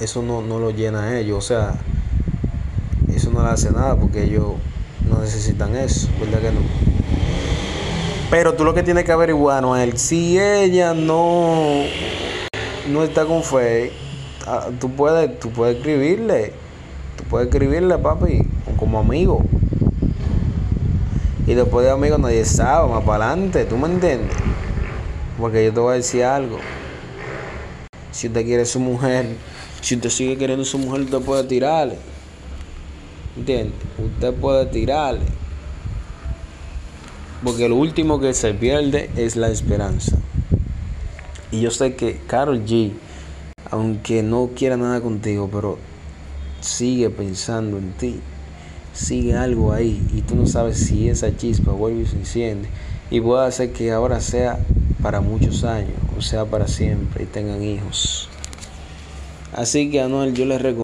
eso no, no lo llena a ellos. O sea, eso no le hace nada porque ellos no necesitan eso, ¿verdad que no? Pero tú lo que tienes que averiguar, Noel, si ella no, no está con fe, ah, tú puedes, tú puedes escribirle, tú puedes escribirle, papi, como amigo. Y después de amigo nadie sabe, más para adelante, ¿tú me entiendes? Porque yo te voy a decir algo. Si usted quiere su mujer, si usted sigue queriendo su mujer, usted puede tirarle. ¿Entiendes? Usted puede tirarle. Porque lo último que se pierde es la esperanza. Y yo sé que Carol G, aunque no quiera nada contigo, pero sigue pensando en ti. Sigue algo ahí y tú no sabes si esa chispa vuelve y se enciende. Y puede hacer que ahora sea para muchos años, o sea para siempre, y tengan hijos. Así que Anuel yo les recomiendo.